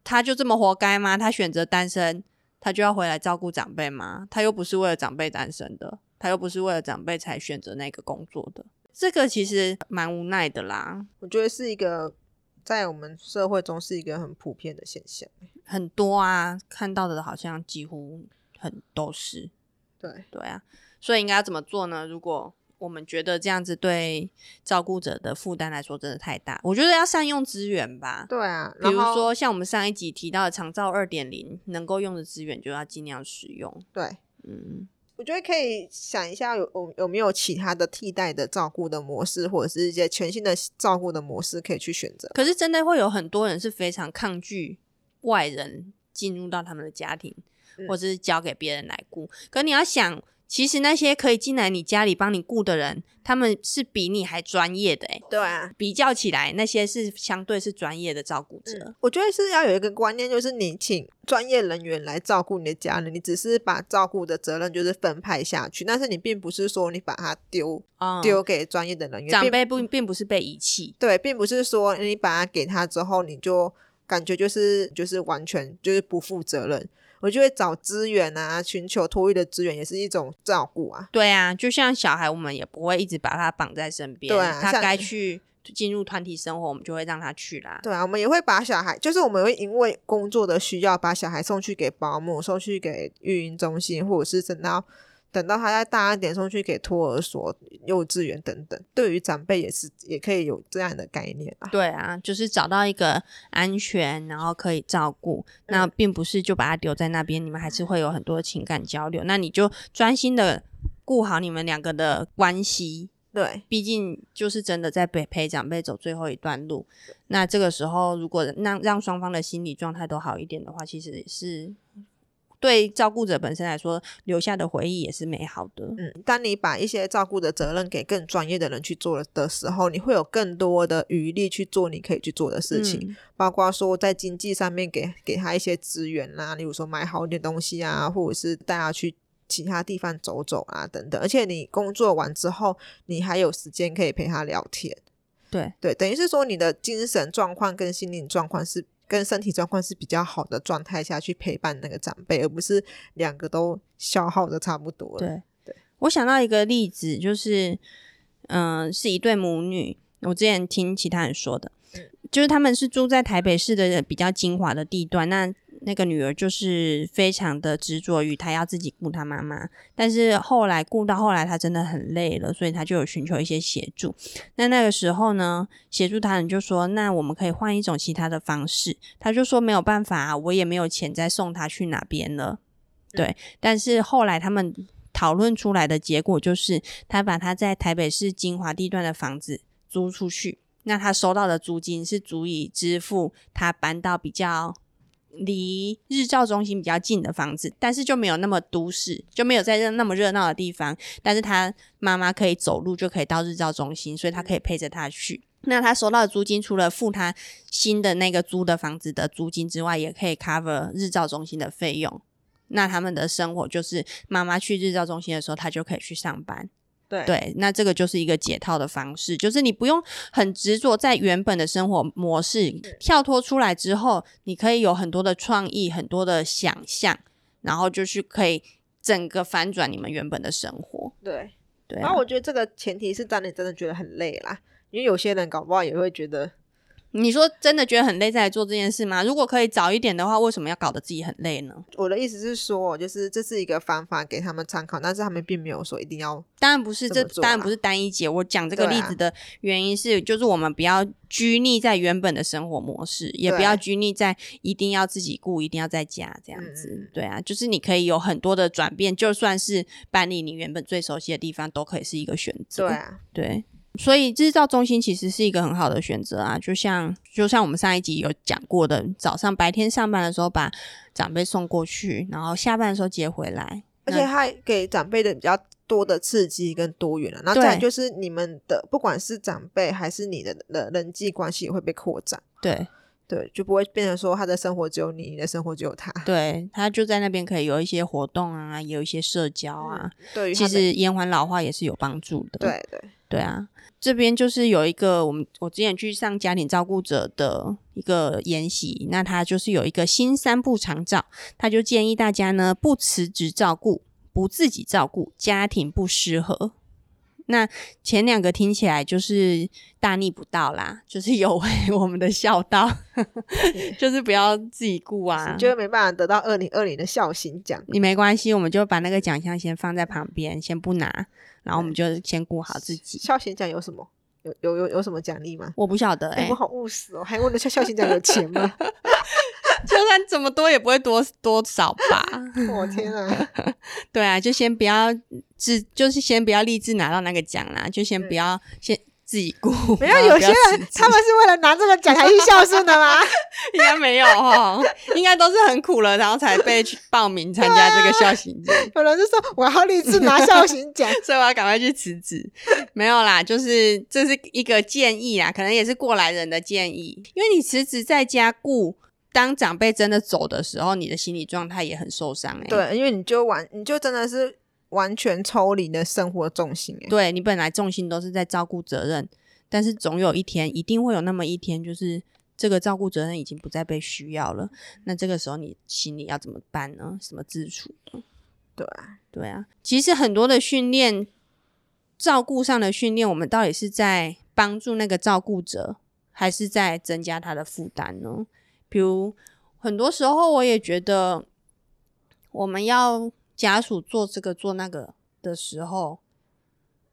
Speaker 1: 他就这么活该吗？他选择单身。他就要回来照顾长辈吗？他又不是为了长辈单身的，他又不是为了长辈才选择那个工作的。这个其实蛮无奈的啦。
Speaker 2: 我觉得是一个在我们社会中是一个很普遍的现象，
Speaker 1: 很多啊，看到的好像几乎很都是。
Speaker 2: 对
Speaker 1: 对啊，所以应该要怎么做呢？如果我们觉得这样子对照顾者的负担来说真的太大，我觉得要善用资源吧。
Speaker 2: 对啊，
Speaker 1: 比如说像我们上一集提到的长照二点零，能够用的资源就要尽量使用。
Speaker 2: 对，嗯，我觉得可以想一下有有有没有其他的替代的照顾的模式，或者是一些全新的照顾的模式可以去选择。
Speaker 1: 可是真的会有很多人是非常抗拒外人进入到他们的家庭，嗯、或者是交给别人来顾。可你要想。其实那些可以进来你家里帮你顾的人，他们是比你还专业的诶。
Speaker 2: 对啊，
Speaker 1: 比较起来，那些是相对是专业的照顾者。
Speaker 2: 嗯，我觉得是要有一个观念，就是你请专业人员来照顾你的家人，你只是把照顾的责任就是分派下去，但是你并不是说你把它丢丢给专业的人员。
Speaker 1: 长辈不并不是被遗弃，
Speaker 2: 对，并不是说你把它给他之后，你就感觉就是就是完全就是不负责任。我就会找资源啊，寻求托育的资源也是一种照顾啊。
Speaker 1: 对啊，就像小孩，我们也不会一直把他绑在身边。对啊，他该去进入团体生活，我们就会让他去啦。
Speaker 2: 对啊，我们也会把小孩，就是我们会因为工作的需要，把小孩送去给保姆，送去给育婴中心，或者是等到。等到他再大一点，送去给托儿所、幼稚园等等。对于长辈也是，也可以有这样的概念啊。
Speaker 1: 对啊，就是找到一个安全，然后可以照顾。那并不是就把他丢在那边，你们还是会有很多情感交流。那你就专心的顾好你们两个的关系。
Speaker 2: 对，
Speaker 1: 毕竟就是真的在陪陪长辈走最后一段路。那这个时候，如果让让双方的心理状态都好一点的话，其实也是。对照顾者本身来说，留下的回忆也是美好的。
Speaker 2: 嗯，当你把一些照顾的责任给更专业的人去做的时候，你会有更多的余力去做你可以去做的事情，嗯、包括说在经济上面给给他一些资源啦，例如说买好一点东西啊，或者是带他去其他地方走走啊等等。而且你工作完之后，你还有时间可以陪他聊天。
Speaker 1: 对
Speaker 2: 对，等于是说你的精神状况跟心理状况是。跟身体状况是比较好的状态下去陪伴那个长辈，而不是两个都消耗的差不多了。
Speaker 1: 对对，我想到一个例子，就是嗯、呃，是一对母女，我之前听其他人说的，嗯、就是他们是住在台北市的比较精华的地段，那。那个女儿就是非常的执着于她要自己顾她妈妈，但是后来顾到后来她真的很累了，所以她就有寻求一些协助。那那个时候呢，协助她人就说：“那我们可以换一种其他的方式。”她就说：“没有办法啊，我也没有钱再送她去哪边了。”对，但是后来他们讨论出来的结果就是，他把他在台北市金华地段的房子租出去，那他收到的租金是足以支付他搬到比较。离日照中心比较近的房子，但是就没有那么都市，就没有在那么热闹的地方。但是他妈妈可以走路就可以到日照中心，所以他可以陪着他去。那他收到的租金，除了付他新的那个租的房子的租金之外，也可以 cover 日照中心的费用。那他们的生活就是妈妈去日照中心的时候，他就可以去上班。
Speaker 2: 对。
Speaker 1: 对，那这个就是一个解套的方式，就是你不用很执着在原本的生活模式，跳脱出来之后，你可以有很多的创意，很多的想象，然后就是可以整个反转你们原本的生活。
Speaker 2: 对。
Speaker 1: 对，啊，
Speaker 2: 然后我觉得这个前提是当你真的觉得很累啦，因为有些人搞不好也会觉得
Speaker 1: 你说真的觉得很累再来做这件事吗？如果可以早一点的话，为什么要搞得自己很累呢？
Speaker 2: 我的意思是说，就是这是一个方法给他们参考，但是他们并没有说一定要。
Speaker 1: 当然不是，这当然不是单一解。我讲这个例子的原因是，就是我们不要拘泥在原本的生活模式，也不要拘泥在一定要自己顾，一定要在家这样子。嗯、对啊，就是你可以有很多的转变，就算是搬离你原本最熟悉的地方，都可以是一个选择。
Speaker 2: 对啊，
Speaker 1: 对。所以日照中心其实是一个很好的选择啊，就像就像我们上一集有讲过的，早上白天上班的时候把长辈送过去，然后下班的时候接回来，
Speaker 2: 而且还给长辈的比较多的刺激跟多元了。然后再就是你们的不管是长辈还是你的的人际关系也会被扩展，
Speaker 1: 对。
Speaker 2: 对，就不会变成说他的生活只有你，你的生活只有他，
Speaker 1: 对，他就在那边可以有一些活动啊，有一些社交啊，
Speaker 2: 嗯、对，
Speaker 1: 其实延缓老化也是有帮助的，
Speaker 2: 对对。
Speaker 1: 对啊。这边就是有一个我们我之前去上家庭照顾者的一个研习，那他就是有一个新三不长照，他就建议大家呢，不辞职照顾，不自己照顾，家庭不适合。那前两个听起来就是大逆不道啦，就是有违 我们的孝道，就是不要自己顾啊，
Speaker 2: 就没办法得到二零二零的孝行奖。
Speaker 1: 你没关系，我们就把那个奖项先放在旁边，先不拿，然后我们就先顾好自己。
Speaker 2: 孝行奖有什么？有有有有什么奖励吗？
Speaker 1: 我不晓得哎、欸，
Speaker 2: 我好务实哦，还问了下孝行奖有钱吗？
Speaker 1: 就算怎么多也不会多多少吧。
Speaker 2: 我天啊！
Speaker 1: 对啊，就先不要自，就是先不要立志拿到那个奖啦，就先不要先自己顾。
Speaker 2: 没有，有些人他们是为了拿这个奖才去孝顺的吗？
Speaker 1: 应该没有哦，应该都是很苦了，然后才被去报名参加这个孝行奖。
Speaker 2: 有人就说我要立志拿孝行奖，
Speaker 1: 所以我要赶快去辞职。没有啦，就是这是一个建议啊，可能也是过来人的建议，因为你辞职在家顾。当长辈真的走的时候，你的心理状态也很受伤哎、欸。
Speaker 2: 对，因为你就完，你就真的是完全抽离了生活重心。
Speaker 1: 对，你本来重心都是在照顾责任，但是总有一天，一定会有那么一天，就是这个照顾责任已经不再被需要了。那这个时候，你心里要怎么办呢？怎么自处呢？
Speaker 2: 对啊，
Speaker 1: 对啊。其实很多的训练，照顾上的训练，我们到底是在帮助那个照顾者，还是在增加他的负担呢？比如，很多时候我也觉得，我们要家属做这个做那个的时候，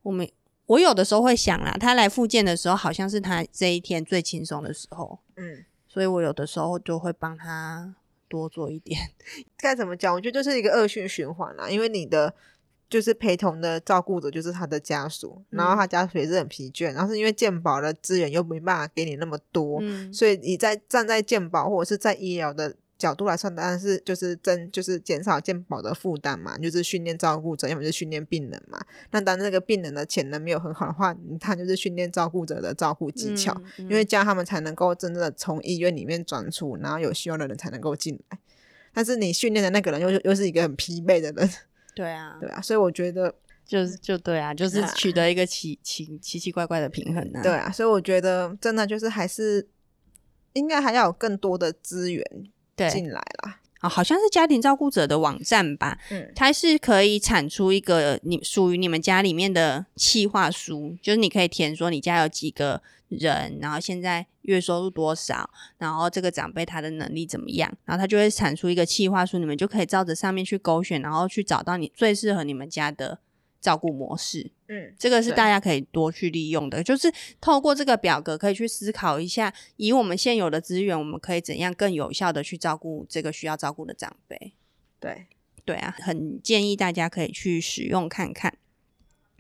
Speaker 1: 我们我有的时候会想啦，他来复健的时候，好像是他这一天最轻松的时候，
Speaker 2: 嗯，
Speaker 1: 所以我有的时候就会帮他多做一点。
Speaker 2: 该怎么讲？我觉得就是一个恶性循环啦，因为你的。就是陪同的照顾者，就是他的家属，嗯、然后他家属也是很疲倦，然后是因为健保的资源又没办法给你那么多，嗯、所以你在站在健保或者是在医疗的角度来算，当然是就是增就是减少健保的负担嘛，就是训练照顾者，要么就是训练病人嘛。那当那个病人的潜能没有很好的话，他就是训练照顾者的照顾技巧，因为这样他们才能够真正的从医院里面转出，然后有需要的人才能够进来。但是你训练的那个人又又是一个很疲惫的人。
Speaker 1: 对啊，
Speaker 2: 对啊，所以我觉得
Speaker 1: 就是就对啊，就是取得一个奇奇奇奇怪怪的平衡啊。
Speaker 2: 对啊，所以我觉得真的就是还是应该还要有更多的资源进来啦。
Speaker 1: 啊、哦，好像是家庭照顾者的网站吧？嗯，它是可以产出一个你属于你们家里面的企划书，就是你可以填说你家有几个。人，然后现在月收入多少？然后这个长辈他的能力怎么样？然后他就会产出一个企划书，你们就可以照着上面去勾选，然后去找到你最适合你们家的照顾模式。嗯，这个是大家可以多去利用的，就是透过这个表格可以去思考一下，以我们现有的资源，我们可以怎样更有效的去照顾这个需要照顾的长辈。
Speaker 2: 对，
Speaker 1: 对啊，很建议大家可以去使用看看。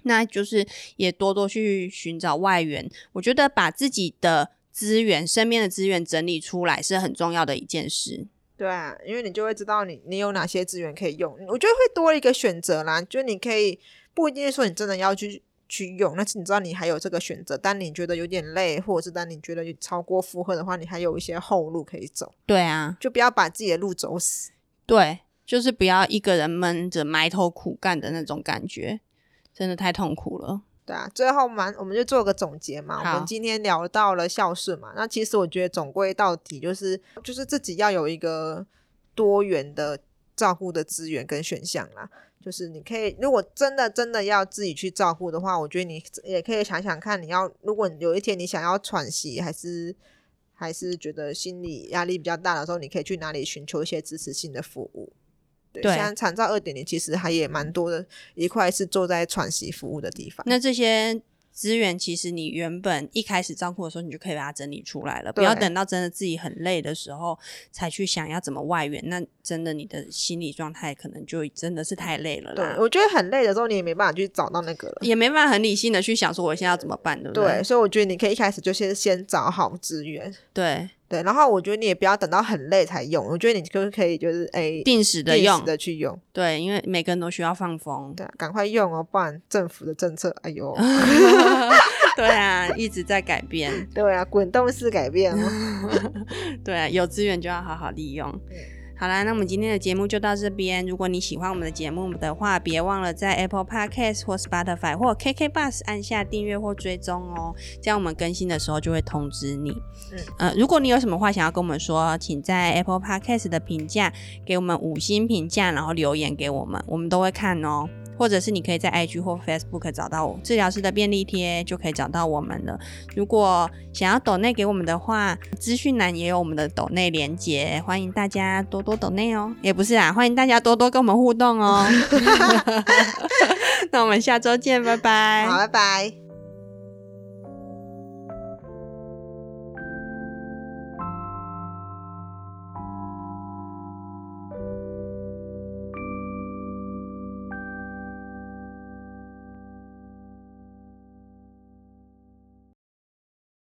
Speaker 1: 那就是也多多去寻找外援，我觉得把自己的资源、身边的资源整理出来是很重要的一件事。
Speaker 2: 对啊，因为你就会知道你你有哪些资源可以用，我觉得会多一个选择啦。就你可以不一定说你真的要去去用，但是你知道你还有这个选择。当你觉得有点累，或者是当你觉得超过负荷的话，你还有一些后路可以走。
Speaker 1: 对啊，
Speaker 2: 就不要把自己的路走死。
Speaker 1: 对，就是不要一个人闷着埋头苦干的那种感觉。真的太痛苦了。
Speaker 2: 对啊，最后嘛，我们就做个总结嘛。我们今天聊到了孝顺嘛，那其实我觉得总归到底就是，就是自己要有一个多元的照顾的资源跟选项啦。就是你可以，如果真的真的要自己去照顾的话，我觉得你也可以想想看，你要如果有一天你想要喘息，还是还是觉得心理压力比较大的时候，你可以去哪里寻求一些支持性的服务。对，
Speaker 1: 对
Speaker 2: 像长照二点零，其实还也蛮多的一块是坐在喘息服务的地方。
Speaker 1: 那这些。资源其实你原本一开始照顾的时候，你就可以把它整理出来了，不要等到真的自己很累的时候才去想要怎么外援。那真的你的心理状态可能就真的是太累了啦。
Speaker 2: 对，我觉得很累的时候，你也没办法去找到那个了，
Speaker 1: 也没办法很理性的去想说我现在要怎么办，对不对？
Speaker 2: 对，所以我觉得你可以一开始就先先找好资源。
Speaker 1: 对。
Speaker 2: 对，然后我觉得你也不要等到很累才用，我觉得你就可以就是诶
Speaker 1: 定时的用，
Speaker 2: 定时的去用。
Speaker 1: 对，因为每个人都需要放风。
Speaker 2: 对，赶快用哦，不然政府的政策，哎呦
Speaker 1: 对啊，一直在改变。
Speaker 2: 对啊，滚动式改变哦。
Speaker 1: 对啊，有资源就要好好利用。好啦，那我们今天的节目就到这边。如果你喜欢我们的节目的话，别忘了在 Apple Podcast 或 Spotify 或 KK Bus 按下订阅或追踪哦，这样我们更新的时候就会通知你。嗯，呃，如果你有什么话想要跟我们说，请在 Apple Podcast 的评价给我们五星评价，然后留言给我们，我们都会看哦。或者是你可以在 IG 或 Facebook 找到我治疗师的便利贴，就可以找到我们了。如果想要抖内给我们的话，资讯栏也有我们的抖内连接，欢迎大家多多抖内哦。也不是啊，欢迎大家多多跟我们互动哦。那我们下周见，拜拜。
Speaker 2: 好，拜拜。